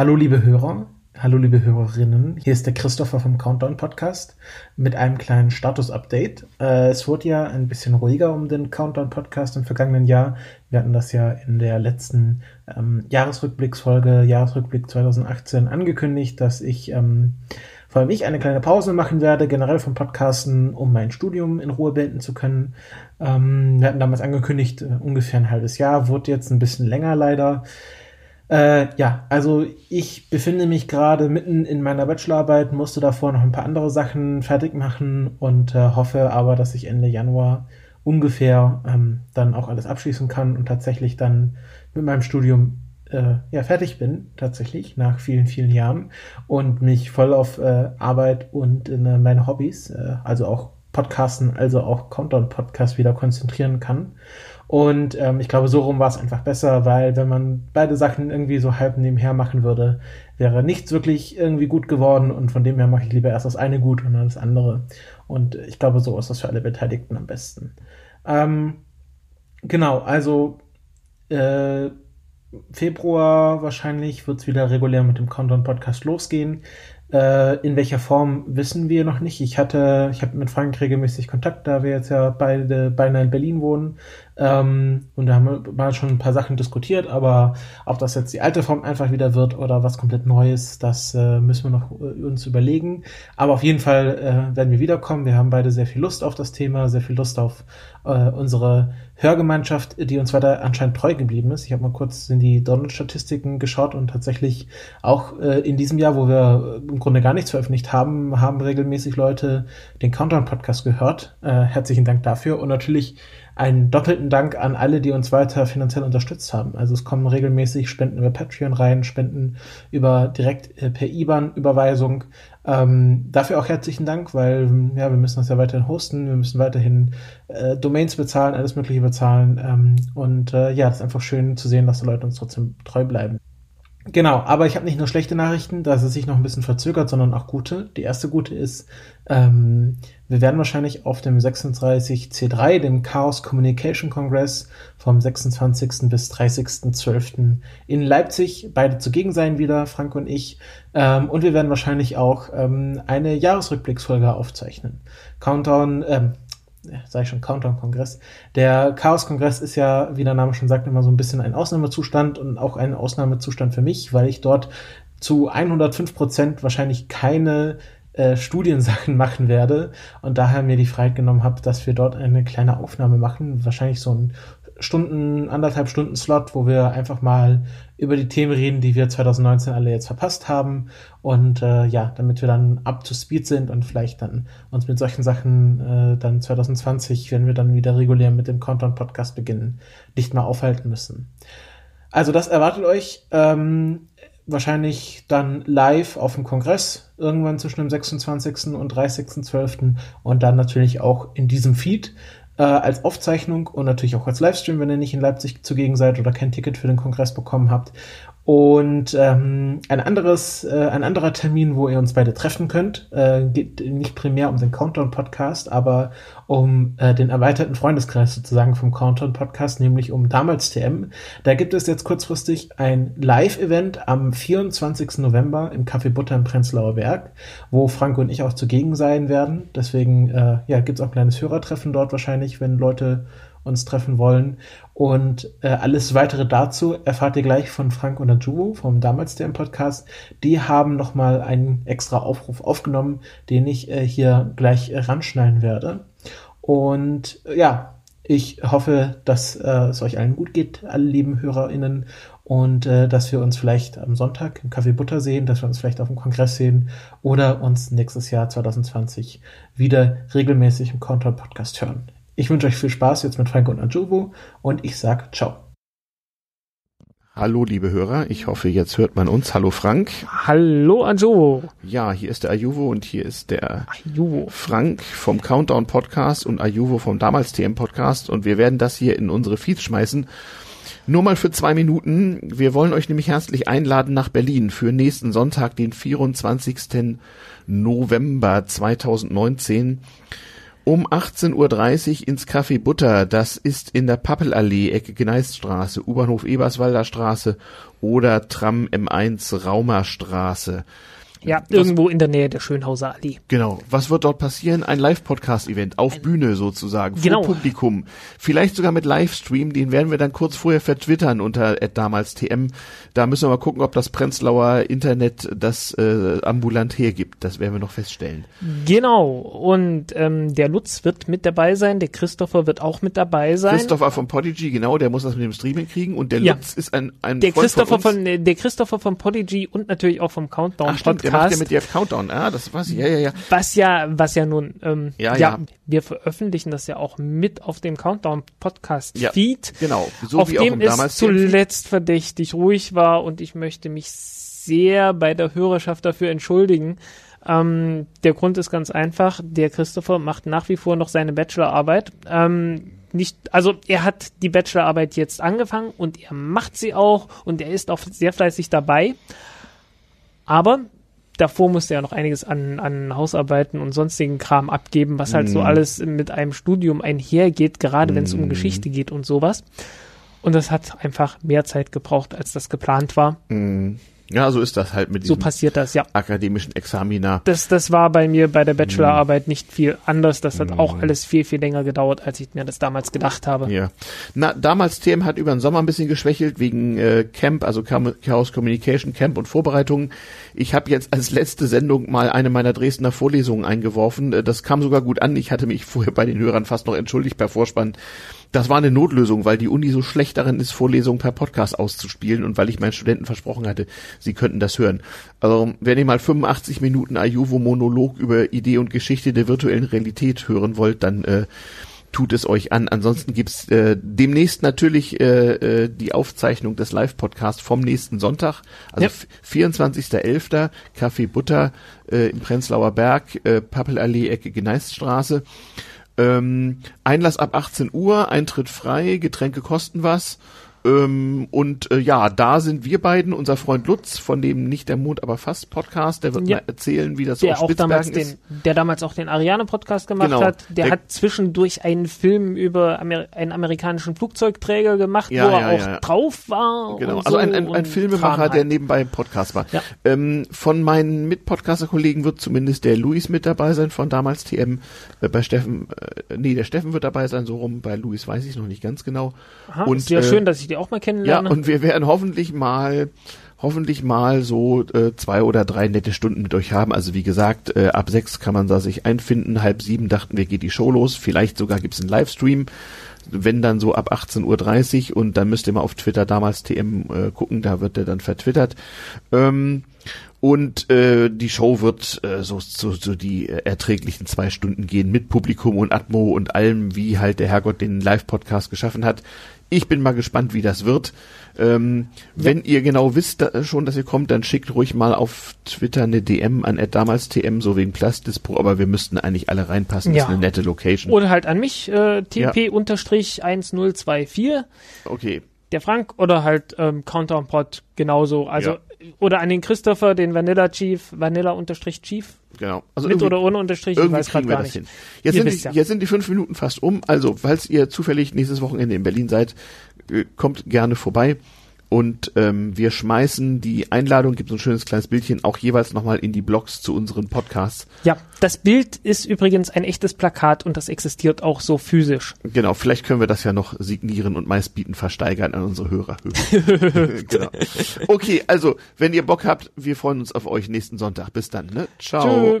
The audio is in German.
Hallo liebe Hörer, hallo liebe Hörerinnen. Hier ist der Christopher vom Countdown Podcast mit einem kleinen Status-Update. Äh, es wurde ja ein bisschen ruhiger um den Countdown Podcast im vergangenen Jahr. Wir hatten das ja in der letzten ähm, Jahresrückblicksfolge, Jahresrückblick 2018 angekündigt, dass ich ähm, vor allem ich eine kleine Pause machen werde, generell vom Podcasten, um mein Studium in Ruhe beenden zu können. Ähm, wir hatten damals angekündigt, äh, ungefähr ein halbes Jahr, wurde jetzt ein bisschen länger leider. Äh, ja, also ich befinde mich gerade mitten in meiner Bachelorarbeit, musste davor noch ein paar andere Sachen fertig machen und äh, hoffe aber, dass ich Ende Januar ungefähr ähm, dann auch alles abschließen kann und tatsächlich dann mit meinem Studium äh, ja fertig bin, tatsächlich nach vielen, vielen Jahren und mich voll auf äh, Arbeit und äh, meine Hobbys, äh, also auch Podcasten, also auch Countdown-Podcast wieder konzentrieren kann. Und ähm, ich glaube, so rum war es einfach besser, weil wenn man beide Sachen irgendwie so halb nebenher machen würde, wäre nichts wirklich irgendwie gut geworden. Und von dem her mache ich lieber erst das eine gut und dann das andere. Und ich glaube, so ist das für alle Beteiligten am besten. Ähm, genau, also äh, Februar wahrscheinlich wird es wieder regulär mit dem Countdown-Podcast losgehen. Äh, in welcher Form wissen wir noch nicht. Ich hatte, ich habe mit Frank regelmäßig Kontakt, da wir jetzt ja beide beinahe in Berlin wohnen. Ähm, und da haben wir mal schon ein paar Sachen diskutiert, aber ob das jetzt die alte Form einfach wieder wird oder was komplett Neues, das äh, müssen wir noch äh, uns überlegen. Aber auf jeden Fall äh, werden wir wiederkommen. Wir haben beide sehr viel Lust auf das Thema, sehr viel Lust auf äh, unsere Hörgemeinschaft, die uns weiter anscheinend treu geblieben ist. Ich habe mal kurz in die Download-Statistiken geschaut und tatsächlich auch äh, in diesem Jahr, wo wir im Grunde gar nichts veröffentlicht haben, haben regelmäßig Leute den Countdown-Podcast gehört. Äh, herzlichen Dank dafür und natürlich einen doppelten Dank an alle, die uns weiter finanziell unterstützt haben. Also es kommen regelmäßig Spenden über Patreon rein, Spenden über direkt äh, per IBAN-Überweisung. Ähm, dafür auch herzlichen Dank, weil ja, wir müssen das ja weiterhin hosten, wir müssen weiterhin äh, Domains bezahlen, alles Mögliche bezahlen. Ähm, und äh, ja, es ist einfach schön zu sehen, dass die Leute uns trotzdem treu bleiben. Genau, aber ich habe nicht nur schlechte Nachrichten, dass es sich noch ein bisschen verzögert, sondern auch gute. Die erste gute ist, ähm, wir werden wahrscheinlich auf dem 36C3, dem Chaos Communication Congress vom 26. bis 30.12. in Leipzig beide zugegen sein wieder, Frank und ich. Ähm, und wir werden wahrscheinlich auch ähm, eine Jahresrückblicksfolge aufzeichnen. Countdown, ähm, sage ich schon, Countdown-Kongress. Der Chaos-Kongress ist ja, wie der Name schon sagt, immer so ein bisschen ein Ausnahmezustand und auch ein Ausnahmezustand für mich, weil ich dort zu 105 Prozent wahrscheinlich keine äh, Studiensachen machen werde und daher mir die Freiheit genommen habe, dass wir dort eine kleine Aufnahme machen, wahrscheinlich so ein Stunden, anderthalb Stunden Slot, wo wir einfach mal über die Themen reden, die wir 2019 alle jetzt verpasst haben. Und äh, ja, damit wir dann up to speed sind und vielleicht dann uns mit solchen Sachen äh, dann 2020, wenn wir dann wieder regulär mit dem Content-Podcast beginnen, nicht mehr aufhalten müssen. Also das erwartet euch ähm, wahrscheinlich dann live auf dem Kongress, irgendwann zwischen dem 26. und 30.12. und dann natürlich auch in diesem Feed äh, als Aufzeichnung und natürlich auch als Livestream, wenn ihr nicht in Leipzig zugegen seid oder kein Ticket für den Kongress bekommen habt. Und ähm, ein anderes, äh, ein anderer Termin, wo ihr uns beide treffen könnt, äh, geht nicht primär um den Countdown-Podcast, aber um äh, den erweiterten Freundeskreis sozusagen vom Countdown-Podcast, nämlich um damals TM. Da gibt es jetzt kurzfristig ein Live-Event am 24. November im Café Butter im Prenzlauer Berg, wo Frank und ich auch zugegen sein werden. Deswegen äh, ja, gibt es auch ein kleines Hörertreffen dort wahrscheinlich, wenn Leute uns treffen wollen. Und äh, alles weitere dazu erfahrt ihr gleich von Frank und Ajuvo vom damals der Podcast. Die haben nochmal einen extra Aufruf aufgenommen, den ich äh, hier gleich äh, ranschneiden werde. Und äh, ja, ich hoffe, dass äh, es euch allen gut geht, alle lieben HörerInnen, und äh, dass wir uns vielleicht am Sonntag im Café Butter sehen, dass wir uns vielleicht auf dem Kongress sehen oder uns nächstes Jahr 2020 wieder regelmäßig im Content Podcast hören. Ich wünsche euch viel Spaß jetzt mit Frank und Anjuvo und ich sag ciao. Hallo, liebe Hörer. Ich hoffe, jetzt hört man uns. Hallo, Frank. Hallo, Anjuvo. Ja, hier ist der Ajuvo und hier ist der Ajuvo. Frank vom Countdown Podcast und Ajuvo vom damals TM Podcast und wir werden das hier in unsere Feeds schmeißen. Nur mal für zwei Minuten. Wir wollen euch nämlich herzlich einladen nach Berlin für nächsten Sonntag, den 24. November 2019 Um 18.30 Uhr ins Café Butter. Das ist in der Pappelallee, Ecke Gneiststraße, U-Bahnhof Eberswalder Straße oder Tram M1 Raumerstraße. Ja, irgendwo in der Nähe der Schönhauser Allee. Genau. Was wird dort passieren? Ein Live-Podcast-Event auf Bühne sozusagen, vor Genau. Publikum. Vielleicht sogar mit Livestream, den werden wir dann kurz vorher vertwittern unter damals TM. Da müssen wir mal gucken, ob das Prenzlauer Internet das äh, ambulant hergibt. Das werden wir noch feststellen. Genau. Und ähm, der Lutz wird mit dabei sein, der Christopher wird auch mit dabei sein. Christopher von Podigy, genau, der muss das mit dem Streaming kriegen und der Ja. Lutz ist ein, ein der Freund Christopher von, uns. von, äh, der Christopher von Podigy und natürlich auch vom Countdown Ach stimmt, der macht ja mit dir Countdown. Ah, das weiß ich. Ja, ja, ja. Was ja, was ja nun, ähm, Ja, ja. wir veröffentlichen das ja auch mit auf dem Countdown Podcast Ja, Feed, Genau. So auf wie auch dem es damals -Feed. zuletzt verdächtig ruhig war und ich möchte mich sehr bei der Hörerschaft dafür entschuldigen. Ähm, der Grund ist ganz einfach, der Christopher macht nach wie vor noch seine Bachelorarbeit. Ähm, nicht, also er hat die Bachelorarbeit jetzt angefangen und er macht sie auch und er ist auch sehr fleißig dabei. Aber davor musste er noch einiges an, an Hausarbeiten und sonstigen Kram abgeben, was halt so Mhm. alles mit einem Studium einhergeht, gerade wenn es um Mhm. Geschichte geht und sowas. Und das hat einfach mehr Zeit gebraucht, als das geplant war. Mm. Ja, so ist das halt mit So diesem passiert das, ja. akademischen Examina. Das, das war bei mir bei der Bachelorarbeit nicht viel anders. Das hat auch Mhm. alles viel, viel länger gedauert, als ich mir das damals gedacht habe. Ja. Na, damals TM hat über den Sommer ein bisschen geschwächelt wegen äh, Camp, also Chaos Communication Camp und Vorbereitungen. Ich habe jetzt als letzte Sendung mal eine meiner Dresdner Vorlesungen eingeworfen. Äh, Das kam sogar gut an. Ich hatte mich vorher bei den Hörern fast noch entschuldigt per Vorspann. Das war eine Notlösung, weil die Uni so schlecht darin ist, Vorlesungen per Podcast auszuspielen und weil ich meinen Studenten versprochen hatte, sie könnten das hören. Also, wenn ihr mal 85 Minuten Ayuvo-Monolog über Idee und Geschichte der virtuellen Realität hören wollt, dann äh, tut es euch an. Ansonsten gibt's äh, demnächst natürlich äh, äh, die Aufzeichnung des Live-Podcasts vom nächsten Sonntag, also Ja. f- 24.11. Café Butter äh, im Prenzlauer Berg, äh, Pappelallee, Ecke Gneiststraße. Ähm, Einlass ab 18 Uhr, Eintritt frei, Getränke kosten was. Ähm, und äh, ja, da sind wir beiden, unser Freund Lutz, von dem nicht der Mond, aber fast Podcast, der wird Ja. mal erzählen, wie das so Der auf auch damals Spitzbergen den, ist. der damals auch den Ariane-Podcast gemacht Genau. hat. Der, Der- hat zwischendurch einen Film über Amer einen amerikanischen Flugzeugträger gemacht, Ja, wo er ja, auch ja. drauf war. Genau, also so ein, ein, ein und Filmemacher, der nebenbei im Podcast war. Ähm, von meinen Mitpodcaster-Kollegen wird zumindest der Luis mit dabei sein von damals TM. Äh, bei Steffen, äh, nee, der Steffen wird dabei sein, so rum. Bei Luis weiß ich noch nicht ganz genau. Aha, und, ist ja äh, schön, dass ich die auch mal Ja, kennenlerne. und wir werden hoffentlich mal hoffentlich mal so äh, zwei oder drei nette Stunden mit euch haben. Also wie gesagt, äh, ab sechs kann man da sich einfinden. Halb sieben dachten wir, geht die Show los. Vielleicht sogar gibt's einen Livestream. Wenn dann so ab 18.30 Uhr und dann müsst ihr mal auf Twitter damals TM äh, gucken, da wird der dann vertwittert. Ähm, und äh, die Show wird äh, so, so, so die äh, erträglichen zwei Stunden gehen mit Publikum und Atmo und allem, wie halt der Herrgott den Live-Podcast geschaffen hat. Ich bin mal gespannt, wie das wird. Ähm, Wenn ihr genau wisst da, schon, dass ihr kommt, dann schickt ruhig mal auf Twitter eine DM an damals TM, so wegen Plastispo, aber wir müssten eigentlich alle reinpassen. Das Ja. ist eine nette Location. Oder halt an mich, äh, TP-1024, Okay. der Frank, oder halt ähm, Countdown-Pod genauso. Also, Ja. Oder an den Christopher, den Vanilla Chief, Vanilla-Chief, Genau. Also mit oder ohne Unterstrich, ich Irgendwie weiß gerade kriegen wir gar das nicht. hin. Jetzt sind, die, ja. jetzt sind die fünf Minuten fast um. Also, falls ihr zufällig nächstes Wochenende in Berlin seid, äh, kommt gerne vorbei. Und ähm, wir schmeißen die Einladung, gibt so ein schönes kleines Bildchen, auch jeweils nochmal in die Blogs zu unseren Podcasts. Ja, das Bild ist übrigens ein echtes Plakat und das existiert auch so physisch. Genau, vielleicht können wir das ja noch signieren und meistbieten versteigern an unsere Hörer. genau. Okay, also, wenn ihr Bock habt, wir freuen uns auf euch nächsten Sonntag. Bis dann, ne? Ciao. Tschö.